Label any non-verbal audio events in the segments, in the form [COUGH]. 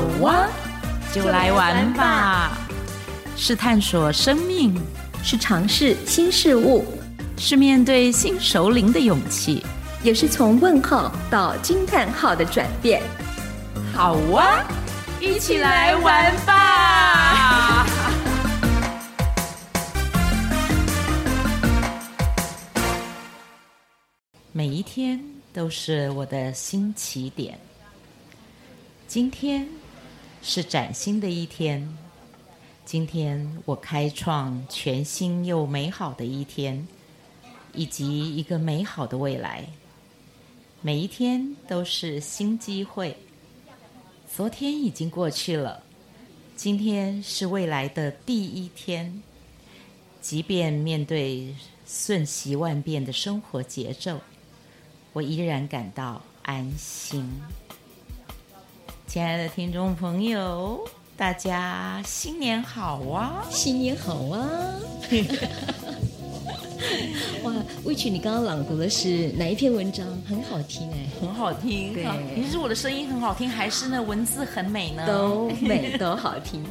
好哇，就来玩吧！是探索生命，是尝试新事物，是面对新首领的勇气，也是从问号到惊叹号的转变。好哇，一起来玩吧！每一天都是我的新起点。今天是崭新的一天。今天我开创全新又美好的一天，以及一个美好的未来。每一天都是新机会。昨天已经过去了，今天是未来的第一天。即便面对瞬息万变的生活节奏，我依然感到安心。亲爱的听众朋友。大家新年好啊！新年好啊！[LAUGHS] 哇，Witch，你刚刚朗读的是哪一篇文章？很好听哎，很好听。对，你是我的声音很好听，还是那文字很美呢？都美，都好听。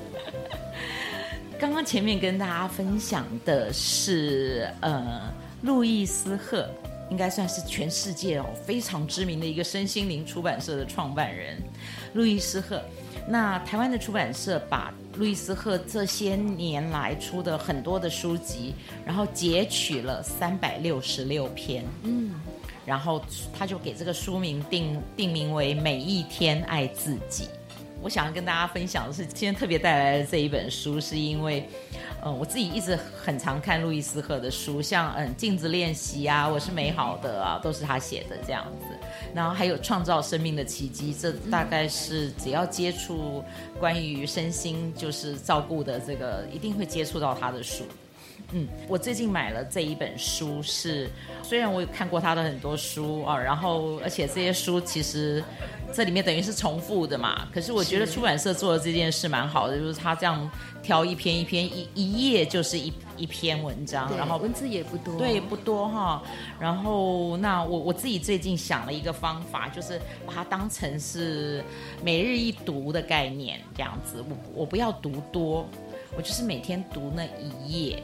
[LAUGHS] 刚刚前面跟大家分享的是呃，路易斯赫，应该算是全世界哦非常知名的一个身心灵出版社的创办人，路易斯赫。那台湾的出版社把路易斯赫这些年来出的很多的书籍，然后截取了三百六十六篇，嗯，然后他就给这个书名定定名为《每一天爱自己》。我想要跟大家分享的是，今天特别带来的这一本书，是因为。嗯，我自己一直很常看路易斯赫的书，像嗯镜子练习啊，我是美好的啊，都是他写的这样子。然后还有创造生命的奇迹，这大概是只要接触关于身心就是照顾的这个，一定会接触到他的书。嗯，我最近买了这一本书是，是虽然我有看过他的很多书啊，然后而且这些书其实这里面等于是重复的嘛，可是我觉得出版社做的这件事蛮好的，就是他这样挑一篇一篇一一页就是一一篇文章，然后文字也不多，对，不多哈。然后那我我自己最近想了一个方法，就是把它当成是每日一读的概念这样子，我我不要读多，我就是每天读那一页。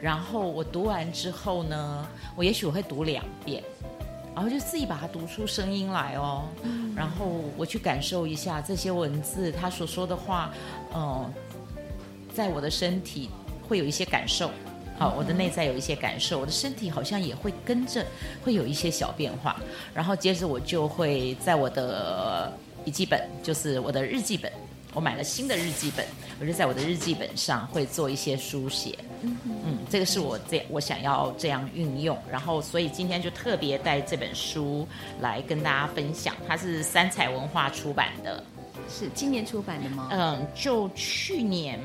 然后我读完之后呢，我也许我会读两遍，然后就自己把它读出声音来哦。然后我去感受一下这些文字，他所说的话，嗯、在我的身体会有一些感受，好，我的内在有一些感受，我的身体好像也会跟着会有一些小变化。然后接着我就会在我的笔记本，就是我的日记本。我买了新的日记本，我就在我的日记本上会做一些书写。嗯嗯，这个是我这我想要这样运用，然后所以今天就特别带这本书来跟大家分享。它是三彩文化出版的，是今年出版的吗？嗯，就去年。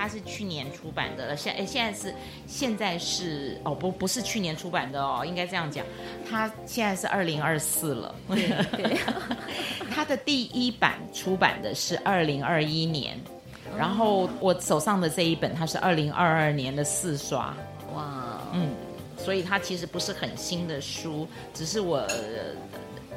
它是去年出版的，现诶现在是现在是哦不不是去年出版的哦，应该这样讲，它现在是二零二四了。对，对 [LAUGHS] 它的第一版出版的是二零二一年，然后我手上的这一本它是二零二二年的四刷。哇，嗯，所以它其实不是很新的书，只是我。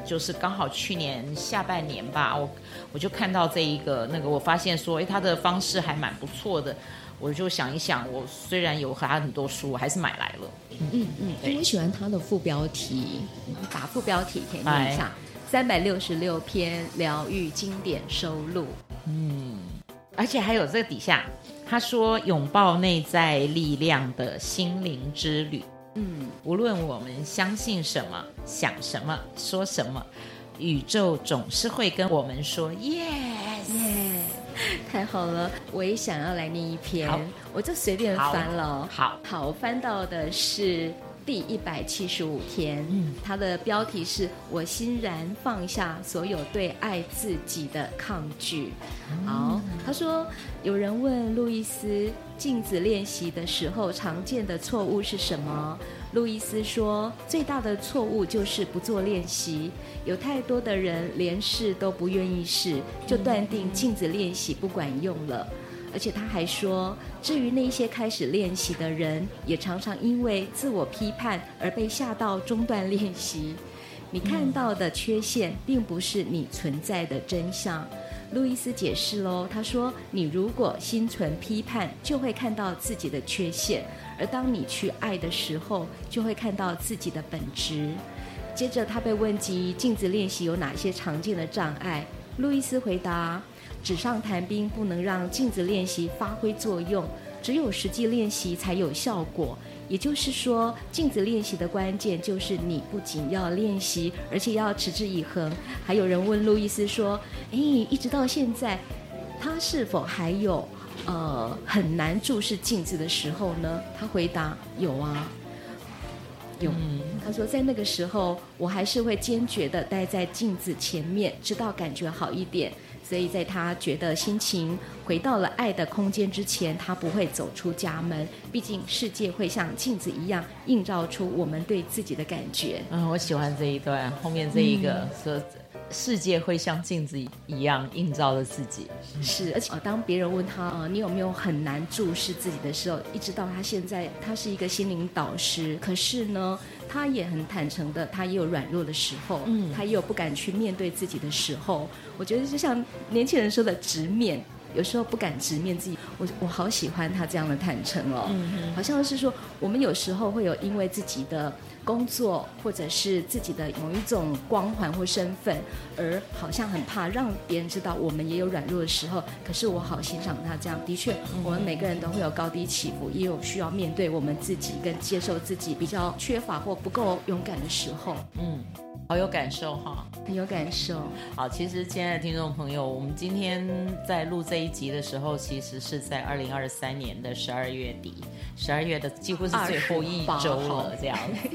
就是刚好去年下半年吧，我我就看到这一个那个，我发现说，哎，他的方式还蛮不错的，我就想一想，我虽然有他很多书，我还是买来了。嗯嗯嗯，我喜欢他的副标题，把副标题可以念一下：三百六十六篇疗愈经典收录。嗯，而且还有这个底下，他说拥抱内在力量的心灵之旅。嗯，无论我们相信什么、想什么、说什么，宇宙总是会跟我们说 “yes”。Yeah, 太好了，我也想要来念一篇，我就随便翻了。好，好，我翻到的是第一百七十五天，嗯，它的标题是我欣然放下所有对爱自己的抗拒。嗯、好，他说有人问路易斯。镜子练习的时候，常见的错误是什么？路易斯说，最大的错误就是不做练习。有太多的人连试都不愿意试，就断定镜子练习不管用了。而且他还说，至于那些开始练习的人，也常常因为自我批判而被吓到中断练习。你看到的缺陷，并不是你存在的真相。路易斯解释喽，他说：“你如果心存批判，就会看到自己的缺陷；而当你去爱的时候，就会看到自己的本质。”接着他被问及镜子练习有哪些常见的障碍，路易斯回答：“纸上谈兵不能让镜子练习发挥作用，只有实际练习才有效果。”也就是说，镜子练习的关键就是你不仅要练习，而且要持之以恒。还有人问路易斯说：“哎，一直到现在，他是否还有呃很难注视镜子的时候呢？”他回答：“有啊，有。嗯”他说：“在那个时候，我还是会坚决的待在镜子前面，直到感觉好一点。”所以在他觉得心情回到了爱的空间之前，他不会走出家门。毕竟世界会像镜子一样映照出我们对自己的感觉。嗯，我喜欢这一段后面这一个说。嗯世界会像镜子一样映照着自己，是。而且当别人问他，呃，你有没有很难注视自己的时候，一直到他现在，他是一个心灵导师，可是呢，他也很坦诚的，他也有软弱的时候，嗯，他也有不敢去面对自己的时候。我觉得就像年轻人说的直面。有时候不敢直面自己，我我好喜欢他这样的坦诚哦，嗯、好像是说我们有时候会有因为自己的工作或者是自己的某一种光环或身份，而好像很怕让别人知道我们也有软弱的时候。可是我好欣赏他这样，的确，我们每个人都会有高低起伏，也有需要面对我们自己跟接受自己比较缺乏或不够勇敢的时候。嗯。好有感受哈，很有感受。好，其实亲爱的听众朋友，我们今天在录这一集的时候，其实是在二零二三年的十二月底，十二月的几乎是最后一周了，这样子。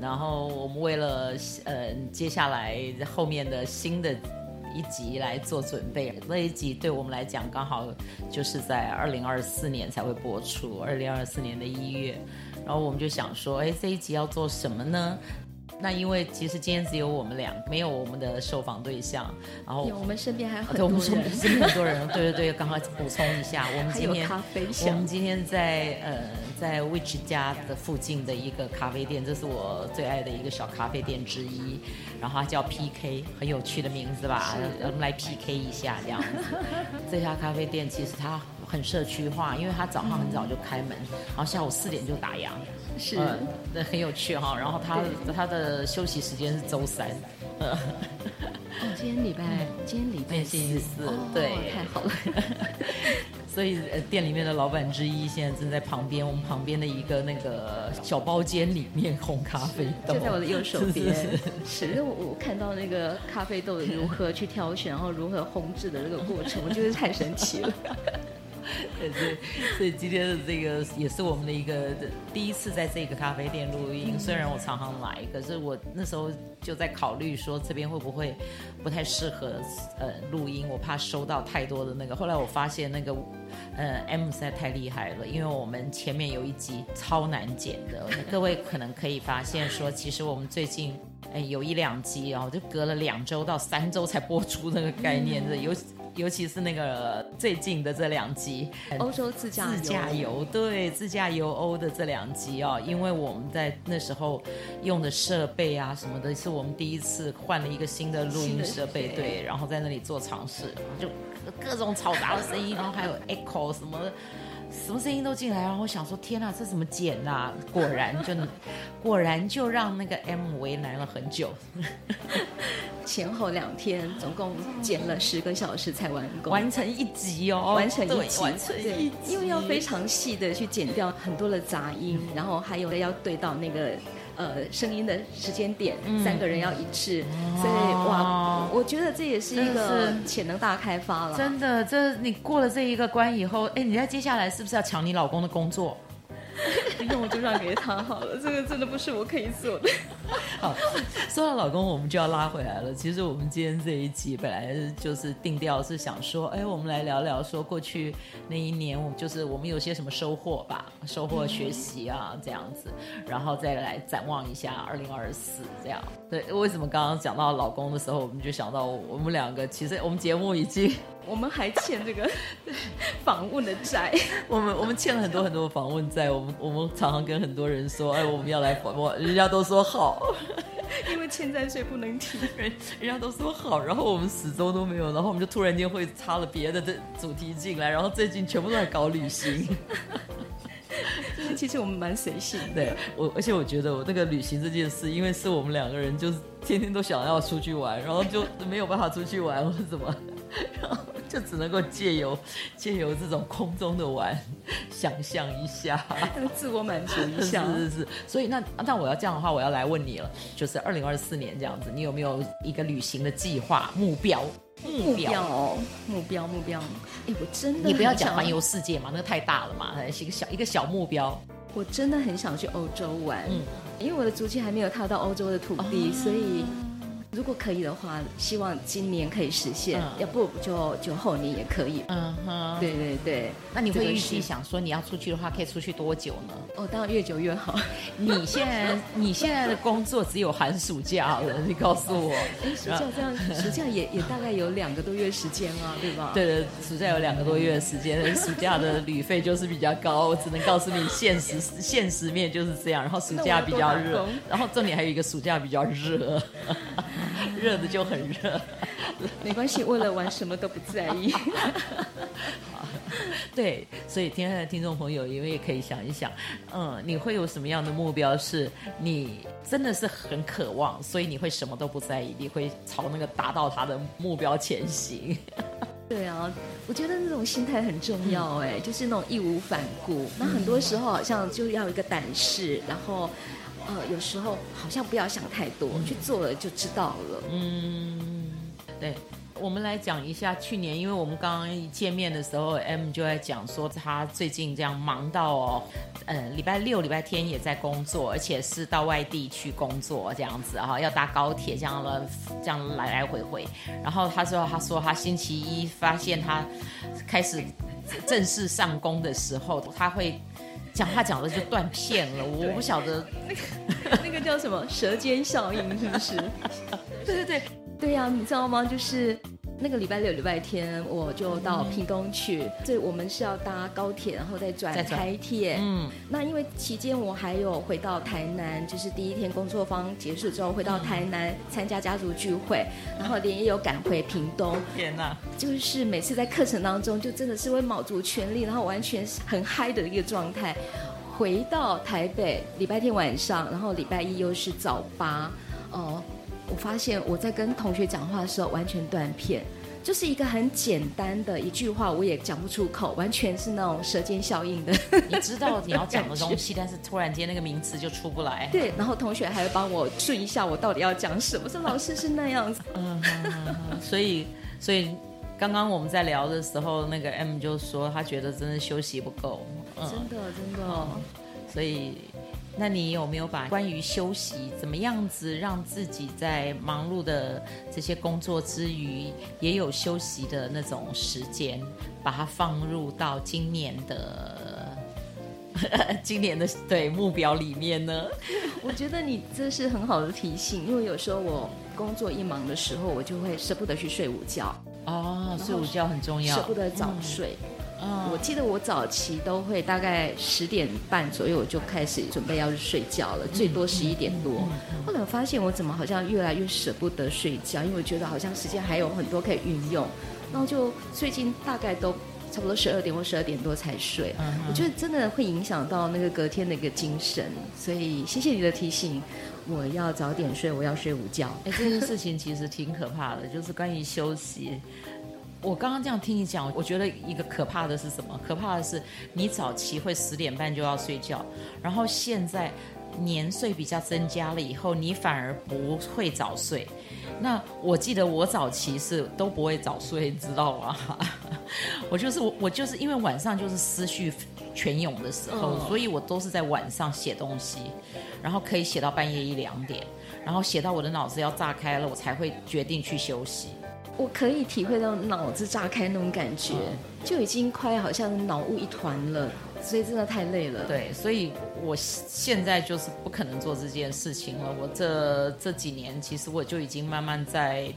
然后我们为了呃接下来后面的新的一集来做准备，那一集对我们来讲刚好就是在二零二四年才会播出，二零二四年的一月。然后我们就想说，哎，这一集要做什么呢？那因为其实今天只有我们俩，没有我们的受访对象。然后我们身边还有很多人，身边很多人。[LAUGHS] 对对对，刚刚补充一下，我们今天我们今天在呃在 Witch 家的附近的一个咖啡店，这是我最爱的一个小咖啡店之一。然后它叫 PK，很有趣的名字吧？我们来 PK 一下这样子。这家咖啡店其实它很社区化，因为他早上很早就开门，然后下午四点就打烊。是，那、嗯、很有趣哈。然后他他的休息时间是周三。今天礼拜，今天礼拜星期四，哦、对，太好了。[LAUGHS] [LAUGHS] 所以店里面的老板之一现在正在旁边，我们旁边的一个那个小包间里面烘咖啡豆，就在我的右手边。是，因为我我看到那个咖啡豆如何去挑选，然后如何烘制的这个过程，我觉得太神奇了。[LAUGHS] 对，所以所以今天的这个也是我们的一个第一次在这个咖啡店录音。虽然我常常来，可是我那时候就在考虑说这边会不会不太适合呃录音，我怕收到太多的那个。后来我发现那个呃 M 实在太厉害了，因为我们前面有一集超难剪的，各位 [LAUGHS] 可能可以发现说，其实我们最近哎有一两集哦，就隔了两周到三周才播出那个概念的有。尤其是那个最近的这两集，[LAUGHS] 欧洲自驾游，自驾游，对，自驾游欧的这两集哦，因为我们在那时候用的设备啊什么的，是我们第一次换了一个新的录音设备，对，然后在那里做尝试，就各种嘈杂的声音，然后还有 echo 什么的。什么声音都进来，然后我想说，天哪，这怎么剪呐、啊？[LAUGHS] 果然就，果然就让那个 M 为难了很久。[LAUGHS] 前后两天，总共剪了十个小时才完工，完成一集哦，完成一集，完成一集，因为要非常细的去剪掉很多的杂音，然后还有要对到那个。呃，声音的时间点，嗯、三个人要一致，哦、所以哇，我觉得这也是一个潜能大开发了。真的，这你过了这一个关以后，哎，你在接下来是不是要抢你老公的工作？[LAUGHS] 那我就让给他好了，这个真的不是我可以做的。好，说到老公，我们就要拉回来了。其实我们今天这一集本来就是定调是想说，哎，我们来聊聊说过去那一年，我就是我们有些什么收获吧，收获学习啊这样子，然后再来展望一下二零二四这样。对，为什么刚刚讲到老公的时候，我们就想到我们两个，其实我们节目已经。我们还欠这个 [LAUGHS] 访问的债，我们我们欠了很多很多访问债，我们我们常常跟很多人说，哎，我们要来访问，人家都说好。[LAUGHS] 因为欠债税不能提，人人家都说好，然后我们始终都没有，然后我们就突然间会插了别的的主题进来，然后最近全部都在搞旅行。就是其实我们蛮随性的，对我，而且我觉得我那个旅行这件事，因为是我们两个人，就是天天都想要出去玩，然后就没有办法出去玩或者什么，然后就只能够借由借由这种空中的玩，想象一下，[LAUGHS] 自我满足一下，[LAUGHS] 是是是。所以那那我要这样的话，我要来问你了，就是二零二四年这样子，你有没有一个旅行的计划目标？目标哦，目标目标，哎，我真的你不要讲环游世界嘛，那个太大了嘛，是一个小一个小目标。我真的很想去欧洲玩，嗯，因为我的足迹还没有踏到欧洲的土地，哦，所以。如果可以的话，希望今年可以实现，嗯、要不就就后年也可以。嗯哼，对对对。那你会预计想说你要出去的话，可以出去多久呢？哦，当然越久越好。[LAUGHS] 你现在你现在的工作只有寒暑假了，你告诉我。哎，暑假这样，暑假也也大概有两个多月时间啊，对吧？对对，暑假有两个多月的时间，暑假的旅费就是比较高。我只能告诉你，现实 [LAUGHS] 现实面就是这样。然后暑假比较热，然后重点还有一个暑假比较热。[LAUGHS] 热的就很热，[LAUGHS] 没关系，为了玩什么都不在意。[LAUGHS] 对，所以天下的听众朋友，因为也可以想一想，嗯，你会有什么样的目标？是你真的是很渴望，所以你会什么都不在意，你会朝那个达到他的目标前行。对啊，我觉得那种心态很重要，哎，就是那种义无反顾。那很多时候好像就要一个胆识，然后。呃，有时候好像不要想太多，嗯、去做了就知道了。嗯，对，我们来讲一下去年，因为我们刚刚一见面的时候，M 就在讲说他最近这样忙到哦，嗯、呃，礼拜六、礼拜天也在工作，而且是到外地去工作这样子哈，要搭高铁这样了，这样来来回回。然后他说，他说他星期一发现他开始正式上工的时候，他会。讲话讲的就断片了，我不晓得那个那个叫什么舌尖效应是不是？[LAUGHS] 对对对对呀，你知道吗？就是。那个礼拜六、礼拜天我就到屏东去，嗯、所以我们是要搭高铁，然后再转台铁。嗯，那因为期间我还有回到台南，就是第一天工作坊结束之后回到台南参加家族聚会，然后连夜又赶回屏东。天哪！就是每次在课程当中，就真的是会卯足全力，然后完全是很嗨的一个状态。回到台北，礼拜天晚上，然后礼拜一又是早八，哦。我发现我在跟同学讲话的时候完全断片，就是一个很简单的一句话，我也讲不出口，完全是那种舌尖效应的。[LAUGHS] 你知道你要讲的东西，但是突然间那个名词就出不来。对，然后同学还会帮我顺一下我到底要讲什么。我说老师是那样子。[LAUGHS] 嗯，所以所以刚刚我们在聊的时候，那个 M 就说他觉得真的休息不够。嗯，真的真的。嗯，所以。那你有没有把关于休息怎么样子让自己在忙碌的这些工作之余也有休息的那种时间，把它放入到今年的 [LAUGHS] 今年的对目标里面呢？[LAUGHS] 我觉得你这是很好的提醒，因为有时候我工作一忙的时候，我就会舍不得去睡午觉。哦，睡午觉很重要，舍不得早睡。嗯嗯，我记得我早期都会大概十点半左右我就开始准备要去睡觉了，最多十一点多。后来我发现我怎么好像越来越舍不得睡觉，因为我觉得好像时间还有很多可以运用，然后就最近大概都差不多十二点或十二点多才睡。我觉得真的会影响到那个隔天的一个精神，所以谢谢你的提醒，我要早点睡，我要睡午觉。哎，这件事情其实挺可怕的，就是关于休息。我刚刚这样听你讲，我觉得一个可怕的是什么？可怕的是你早期会十点半就要睡觉，然后现在年岁比较增加了以后，你反而不会早睡。那我记得我早期是都不会早睡，你知道吗？我就是我，我就是因为晚上就是思绪泉涌的时候，所以我都是在晚上写东西，然后可以写到半夜一两点，然后写到我的脑子要炸开了，我才会决定去休息。我可以体会到脑子炸开那种感觉，就已经快好像脑雾一团了，所以真的太累了。对，所以我现在就是不可能做这件事情了。我这这几年其实我就已经慢慢在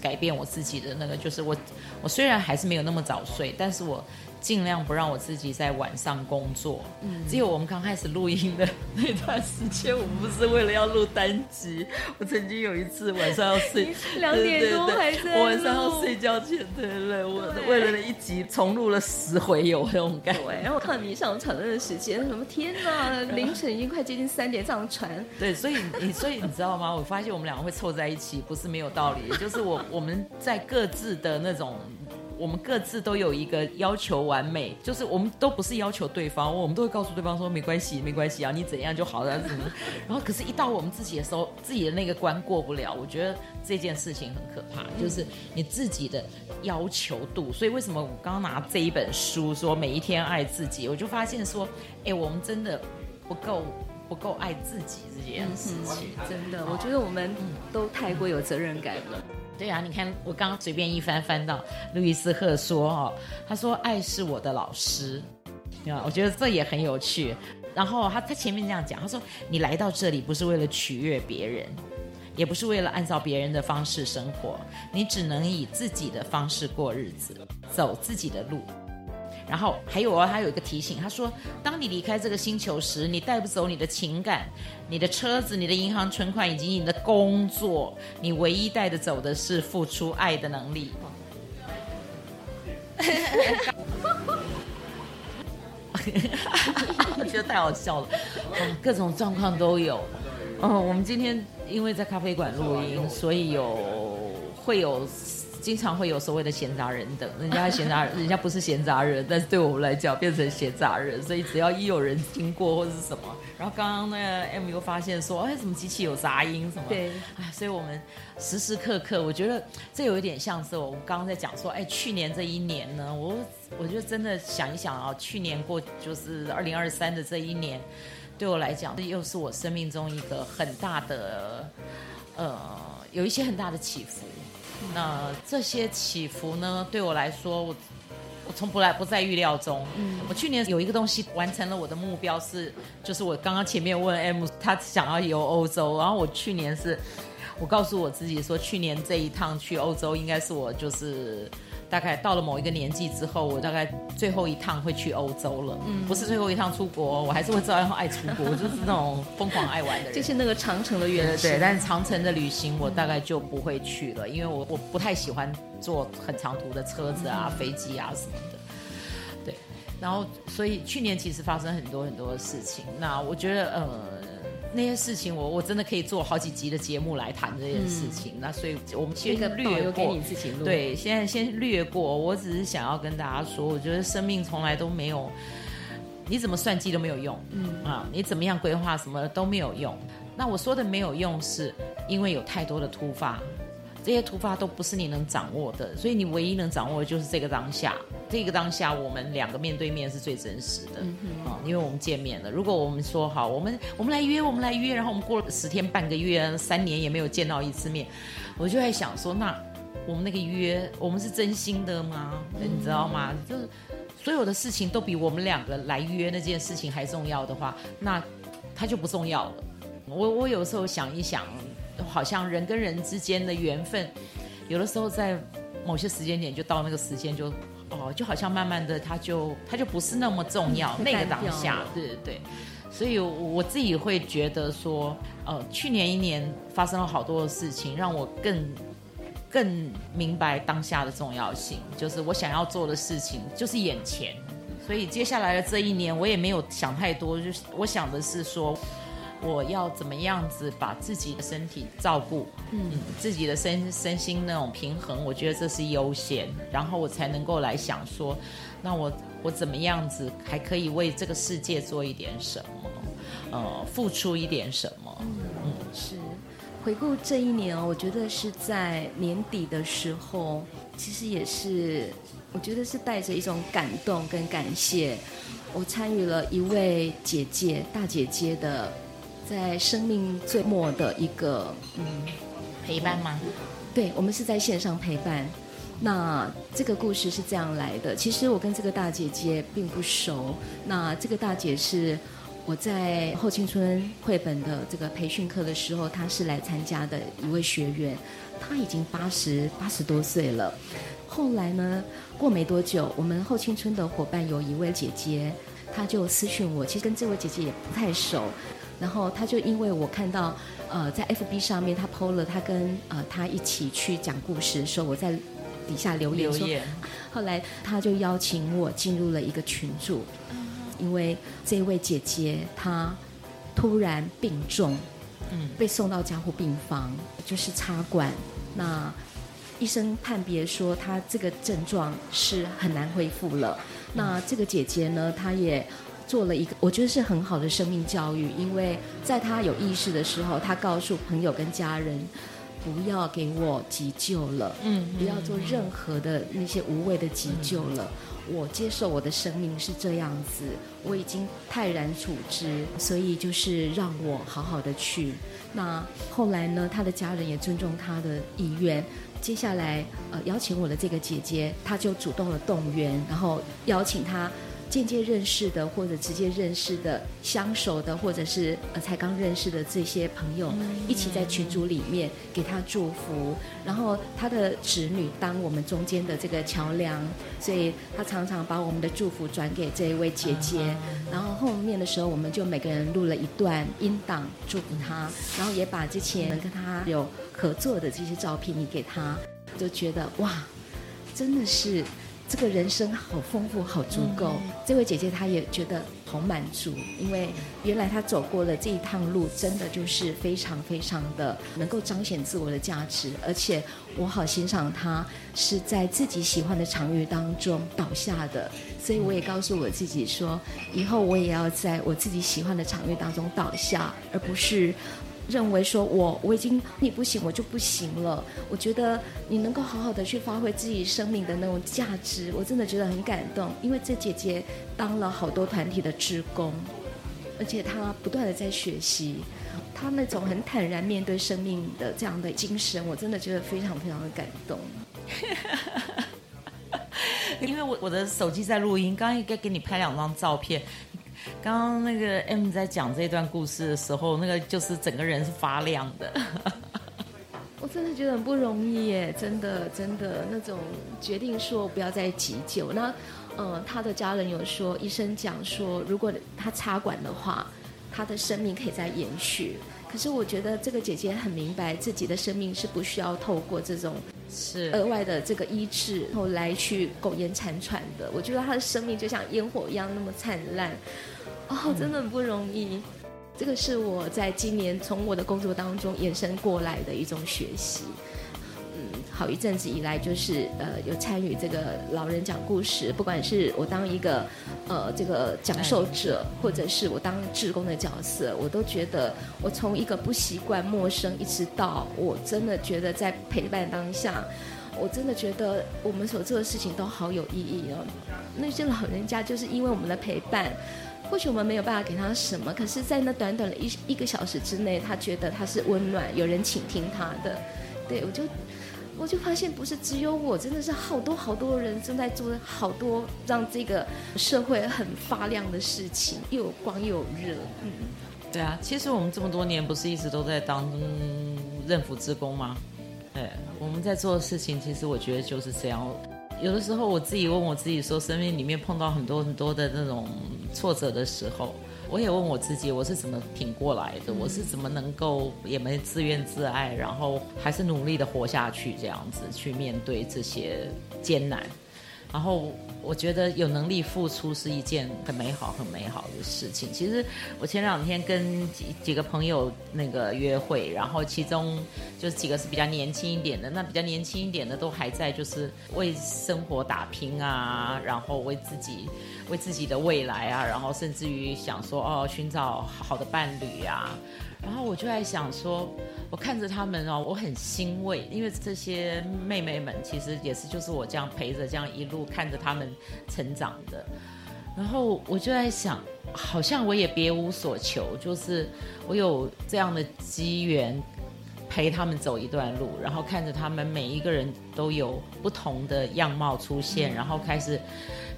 改变我自己的那个，就是我我虽然还是没有那么早睡，但是我尽量不让我自己在晚上工作。嗯，只有我们刚开始录音的那段时间，我们不是为了要录单集。[LAUGHS] 我曾经有一次晚上要睡两点多还在，我晚上要睡觉前，对对对，我为了那一集重录了十回有那种感觉。然后我看你上传的那个时间，什么天哪，[LAUGHS] 凌晨已经快接近三点上传。对，所以你所以你知道吗？[LAUGHS] 我发现我们两个会凑在一起，不是没有道理，就是我我们在各自的那种。我们各自都有一个要求完美，就是我们都不是要求对方，我们都会告诉对方说没关系，没关系啊，你怎样就好了。然后，可是，一到我们自己的时候，自己的那个关过不了。我觉得这件事情很可怕，就是你自己的要求度。所以，为什么我刚刚拿这一本书说每一天爱自己，我就发现说，哎，我们真的不够不够爱自己这件事情。真的，我觉得我们都太过有责任感了。对啊，你看我刚刚随便一翻翻到路易斯赫说哦，他说爱是我的老师，啊，我觉得这也很有趣。然后他他前面这样讲，他说你来到这里不是为了取悦别人，也不是为了按照别人的方式生活，你只能以自己的方式过日子，走自己的路。然后还有啊，他有一个提醒，他说：当你离开这个星球时，你带不走你的情感、你的车子、你的银行存款以及你的工作，你唯一带着走的是付出爱的能力。我 [LAUGHS] 觉得太好笑了，各种状况都有。哦，我们今天因为在咖啡馆录音，所以有会有。经常会有所谓的闲杂人等，人家闲杂人，人家不是闲杂人，但是对我们来讲变成闲杂人，所以只要一有人经过或是什么，然后刚刚那个 M 又发现说，哎，怎么机器有杂音什么？对，哎，所以我们时时刻刻，我觉得这有一点像是我们刚刚在讲说，哎，去年这一年呢，我我就真的想一想啊，去年过就是二零二三的这一年，对我来讲，这又是我生命中一个很大的，呃，有一些很大的起伏。那这些起伏呢，对我来说，我我从不来不在预料中。嗯，我去年有一个东西完成了我的目标是，就是我刚刚前面问 M，他想要游欧洲，然后我去年是，我告诉我自己说，去年这一趟去欧洲应该是我就是。大概到了某一个年纪之后，我大概最后一趟会去欧洲了。嗯，不是最后一趟出国，我还是会照样爱出国，就是那种疯狂爱玩的人。就是那个长城的原始。对，对，但是长城的旅行我大概就不会去了，因为我我不太喜欢坐很长途的车子啊、飞机啊什么的。对，然后所以去年其实发生很多很多的事情。那我觉得呃。那些事情我，我我真的可以做好几集的节目来谈这件事情。嗯、那所以，我们先略过。对，现在先略过。我只是想要跟大家说，我觉得生命从来都没有，你怎么算计都没有用。嗯啊，你怎么样规划什么都没有用。那我说的没有用，是因为有太多的突发。这些突发都不是你能掌握的，所以你唯一能掌握的就是这个当下。这个当下，我们两个面对面是最真实的，啊，因为我们见面了。如果我们说好，我们我们来约，我们来约，然后我们过了十天、半个月、三年也没有见到一次面，我就在想说，那我们那个约，我们是真心的吗？嗯、你知道吗？就是所有的事情都比我们两个来约那件事情还重要的话，那它就不重要了。我我有时候想一想。好像人跟人之间的缘分，有的时候在某些时间点就到那个时间就哦，就好像慢慢的他就他就不是那么重要，嗯、那个当下，对对对，所以我自己会觉得说，呃，去年一年发生了好多的事情，让我更更明白当下的重要性，就是我想要做的事情就是眼前，所以接下来的这一年我也没有想太多，就是我想的是说。我要怎么样子把自己的身体照顾，嗯，自己的身身心那种平衡，我觉得这是优先，然后我才能够来想说，那我我怎么样子还可以为这个世界做一点什么，呃，付出一点什么，嗯，嗯是。回顾这一年哦，我觉得是在年底的时候，其实也是，我觉得是带着一种感动跟感谢，我参与了一位姐姐大姐姐的。在生命最末的一个嗯陪伴吗？对，我们是在线上陪伴。那这个故事是这样来的。其实我跟这个大姐姐并不熟。那这个大姐是我在后青春绘本的这个培训课的时候，她是来参加的一位学员，她已经八十八十多岁了。后来呢，过没多久，我们后青春的伙伴有一位姐姐，她就私讯我，其实跟这位姐姐也不太熟。然后他就因为我看到，呃，在 FB 上面他 PO 了他跟呃他一起去讲故事的时候，我在底下留言说，留言。后来他就邀请我进入了一个群组。因为这位姐姐她突然病重，嗯，被送到加护病房，就是插管。那医生判别说她这个症状是很难恢复了。那这个姐姐呢，她也做了一个我觉得是很好的生命教育，因为在他有意识的时候，他告诉朋友跟家人，不要给我急救了，嗯，不要做任何的那些无谓的急救了。我接受我的生命是这样子，我已经泰然处之，所以就是让我好好的去。那后来呢，他的家人也尊重他的意愿。接下来，呃，邀请我的这个姐姐，她就主动的动员，然后邀请他。间接认识的或者直接认识的相熟的或者是呃才刚认识的这些朋友，一起在群组里面给他祝福，然后他的侄女当我们中间的这个桥梁，所以他常常把我们的祝福转给这一位姐姐，然后后面的时候我们就每个人录了一段音档祝福他，然后也把之前跟他有合作的这些照片也给他，就觉得哇，真的是。这个人生好丰富，好足够。嗯、这位姐姐她也觉得好满足，因为原来她走过了这一趟路，真的就是非常非常的能够彰显自我的价值。而且我好欣赏她是在自己喜欢的场域当中倒下的，所以我也告诉我自己说，以后我也要在我自己喜欢的场域当中倒下，而不是。认为说我我已经你不行，我就不行了。我觉得你能够好好的去发挥自己生命的那种价值，我真的觉得很感动。因为这姐姐当了好多团体的职工，而且她不断的在学习，她那种很坦然面对生命的这样的精神，我真的觉得非常非常的感动。[LAUGHS] 因为我我的手机在录音，刚刚应该给你拍两张照片。刚刚那个 M 在讲这段故事的时候，那个就是整个人是发亮的。[LAUGHS] 我真的觉得很不容易耶，真的真的那种决定说不要再急救。那呃，他的家人有说，医生讲说，如果他插管的话，他的生命可以再延续。可是我觉得这个姐姐很明白自己的生命是不需要透过这种是额外的这个医治，然后来去苟延残喘的。我觉得她的生命就像烟火一样那么灿烂。哦，真的很不容易。这个是我在今年从我的工作当中延伸过来的一种学习。嗯，好一阵子以来，就是呃有参与这个老人讲故事，不管是我当一个呃这个讲授者，或者是我当志工的角色，我都觉得我从一个不习惯、陌生，一直到我真的觉得在陪伴当下，我真的觉得我们所做的事情都好有意义哦。那些老人家就是因为我们的陪伴。或许我们没有办法给他什么，可是，在那短短的一一个小时之内，他觉得他是温暖，有人倾听他的。对，我就我就发现，不是只有我，真的是好多好多人正在做好多让这个社会很发亮的事情，又有光又有热。嗯，对啊，其实我们这么多年不是一直都在当任辅职工吗？对，我们在做的事情，其实我觉得就是这样。有的时候我自己问我自己说，生命里面碰到很多很多的那种挫折的时候，我也问我自己，我是怎么挺过来的？我是怎么能够也没自怨自艾，然后还是努力的活下去，这样子去面对这些艰难，然后。我觉得有能力付出是一件很美好、很美好的事情。其实我前两天跟几几个朋友那个约会，然后其中就几个是比较年轻一点的，那比较年轻一点的都还在就是为生活打拼啊，然后为自己、为自己的未来啊，然后甚至于想说哦，寻找好的伴侣啊。然后我就在想说，我看着他们哦，我很欣慰，因为这些妹妹们其实也是就是我这样陪着这样一路看着他们成长的。然后我就在想，好像我也别无所求，就是我有这样的机缘陪他们走一段路，然后看着他们每一个人都有不同的样貌出现，嗯、然后开始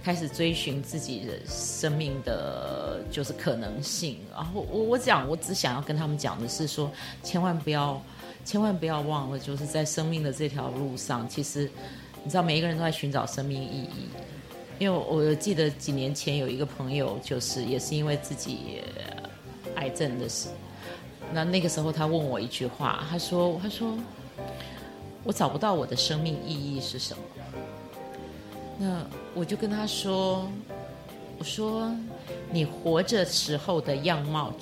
开始追寻自己的生命的就是可能性。然后我我讲，我只想要跟他们讲的是说，千万不要千万不要忘了，就是在生命的这条路上，其实你知道每一个人都在寻找生命意义。因为我记得几年前有一个朋友，就是也是因为自己癌症的事，那那个时候他问我一句话，他说：“他说我找不到我的生命意义是什么。”那我就跟他说：“我说你活着时候的样貌，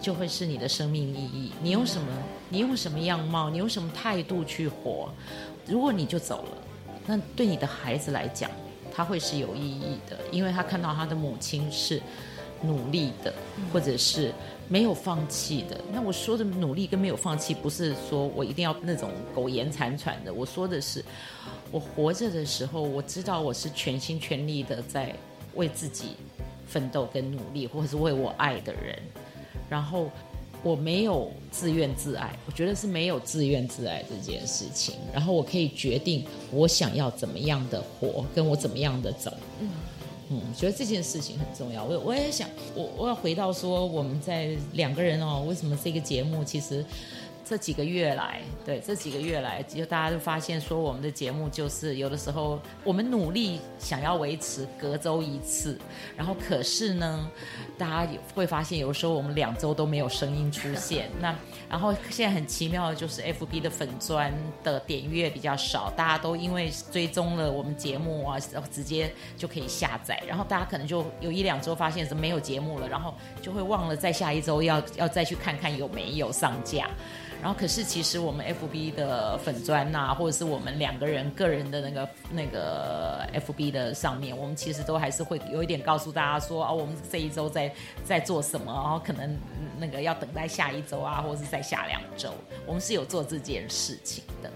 就会是你的生命意义。你用什么？你用什么样貌？你用什么态度去活？如果你就走了，那对你的孩子来讲。”他会是有意义的，因为他看到他的母亲是努力的，或者是没有放弃的。那我说的努力跟没有放弃，不是说我一定要那种苟延残喘的。我说的是，我活着的时候，我知道我是全心全力的在为自己奋斗跟努力，或者是为我爱的人，然后。我没有自怨自艾，我觉得是没有自怨自艾这件事情。然后我可以决定我想要怎么样的活，跟我怎么样的走。嗯嗯，觉得这件事情很重要。我我也想，我我要回到说，我们在两个人哦，为什么这个节目其实。这几个月来，对这几个月来，就大家都发现说，我们的节目就是有的时候我们努力想要维持隔周一次，然后可是呢，大家会发现有时候我们两周都没有声音出现。[LAUGHS] 那然后现在很奇妙的就是 FB 的粉砖的点阅比较少，大家都因为追踪了我们节目啊，直接就可以下载，然后大家可能就有一两周发现是没有节目了，然后就会忘了在下一周要要再去看看有没有上架。然后，可是其实我们 FB 的粉砖呐，或者是我们两个人个人的那个那个 FB 的上面，我们其实都还是会有一点告诉大家说啊，我们这一周在在做什么，然后可能那个要等待下一周啊，或者是在下两周，我们是有做这件事情的。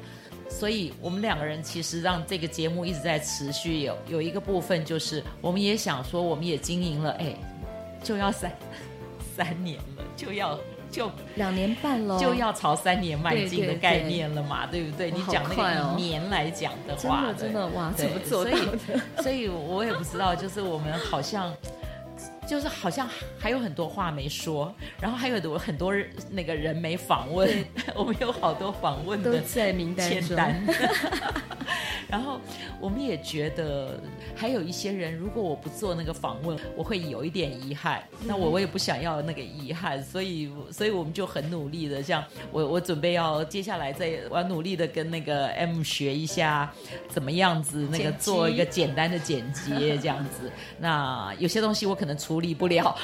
所以，我们两个人其实让这个节目一直在持续。有有一个部分就是，我们也想说，我们也经营了，哎，就要三三年了，就要。就两年半了，就要朝三年迈进的概念了嘛，对，不对？你讲那个以年来讲的话，哦、真的真的哇，怎么做到的？[LAUGHS] 所以，所以我也不知道，就是我们好像，就是好像还有很多话没说，然后还有很多很多那个人没访问，[LAUGHS] 我们有好多访问的在名单中。[LAUGHS] 然后我们也觉得还有一些人，如果我不做那个访问，我会有一点遗憾。那我我也不想要那个遗憾，所以所以我们就很努力的，像我我准备要接下来再我要努力的跟那个 M 学一下怎么样子那个做一个简单的剪辑这样子。那有些东西我可能处理不了，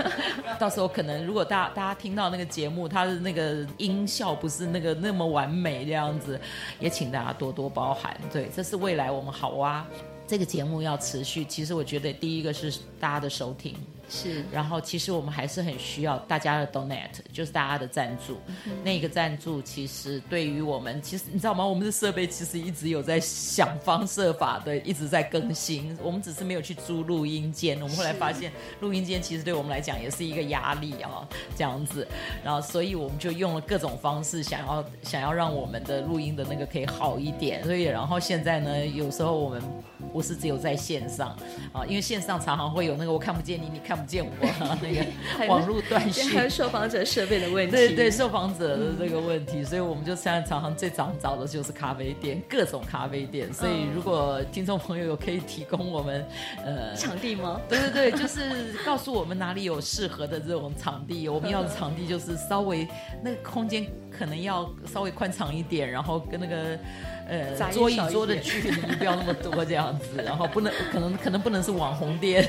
[LAUGHS] 到时候可能如果大大家听到那个节目，它的那个音效不是那个那么完美这样子，也请大家多多包涵。对。这是未来我们好哇，这个节目要持续。其实我觉得第一个是大家的收听。是，然后其实我们还是很需要大家的 donate，就是大家的赞助。嗯、那个赞助其实对于我们，其实你知道吗？我们的设备其实一直有在想方设法的一直在更新。我们只是没有去租录音间。我们后来发现录音间其实对我们来讲也是一个压力啊，这样子。然后所以我们就用了各种方式，想要想要让我们的录音的那个可以好一点。所以然后现在呢，有时候我们不是只有在线上啊，因为线上常常会有那个我看不见你，你看。看不见我、啊、[LAUGHS] 那个网络断讯，还有受访者设备的问题。对对，受访者的这个问题，嗯、所以我们就现在常常最常找的就是咖啡店，各种咖啡店。所以如果听众朋友有可以提供我们呃场地吗？对对对，就是告诉我们哪里有适合的这种场地。我们要的场地就是稍微那个空间可能要稍微宽敞一点，然后跟那个。呃，桌椅桌的距离不要那么多，这样子，然后不能可能可能不能是网红店。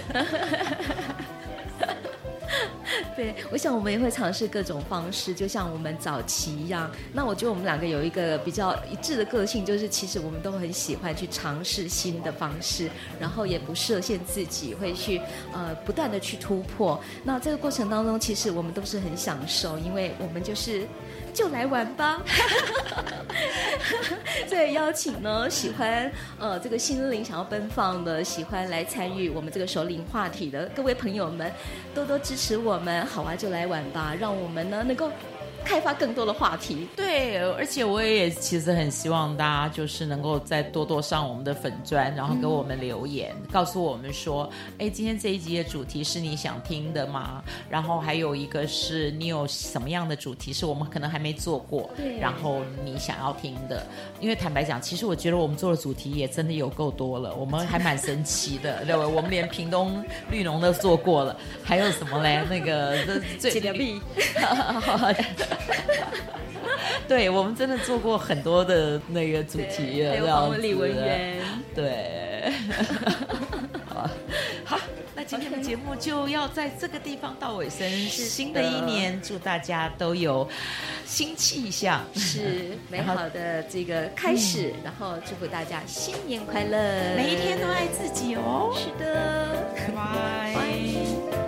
对，我想我们也会尝试各种方式，就像我们早期一样。那我觉得我们两个有一个比较一致的个性，就是其实我们都很喜欢去尝试新的方式，然后也不设限自己，会去呃不断的去突破。那这个过程当中，其实我们都是很享受，因为我们就是。就来玩吧！[LAUGHS] 所以邀请呢，喜欢呃这个心灵想要奔放的，喜欢来参与我们这个首领话题的各位朋友们，多多支持我们。好啊，就来玩吧！让我们呢能够开发更多的话题。对，而且我也其实很希望大家就是能够再多多上我们的粉砖，然后给我们留言，嗯、告诉我们说，哎，今天这一集的主题是你想听的吗？然后还有一个是你有什么样的主题是我们可能还没做过，然后你想要听的。因为坦白讲，其实我觉得我们做的主题也真的有够多了，我们还蛮神奇的，[LAUGHS] 对吧？我们连屏东绿农都做过了，还有什么嘞？那个这最利。[LAUGHS] [LAUGHS] [LAUGHS] 对，我们真的做过很多的那个主题，还有访问李文渊，对。[LAUGHS] 好，那今天的节目就要在这个地方到尾声。是新的一年，祝大家都有新气象，[LAUGHS] 是美好的这个开始。然后，然后祝福大家新年快乐，每一天都爱自己哦。是的，拜拜。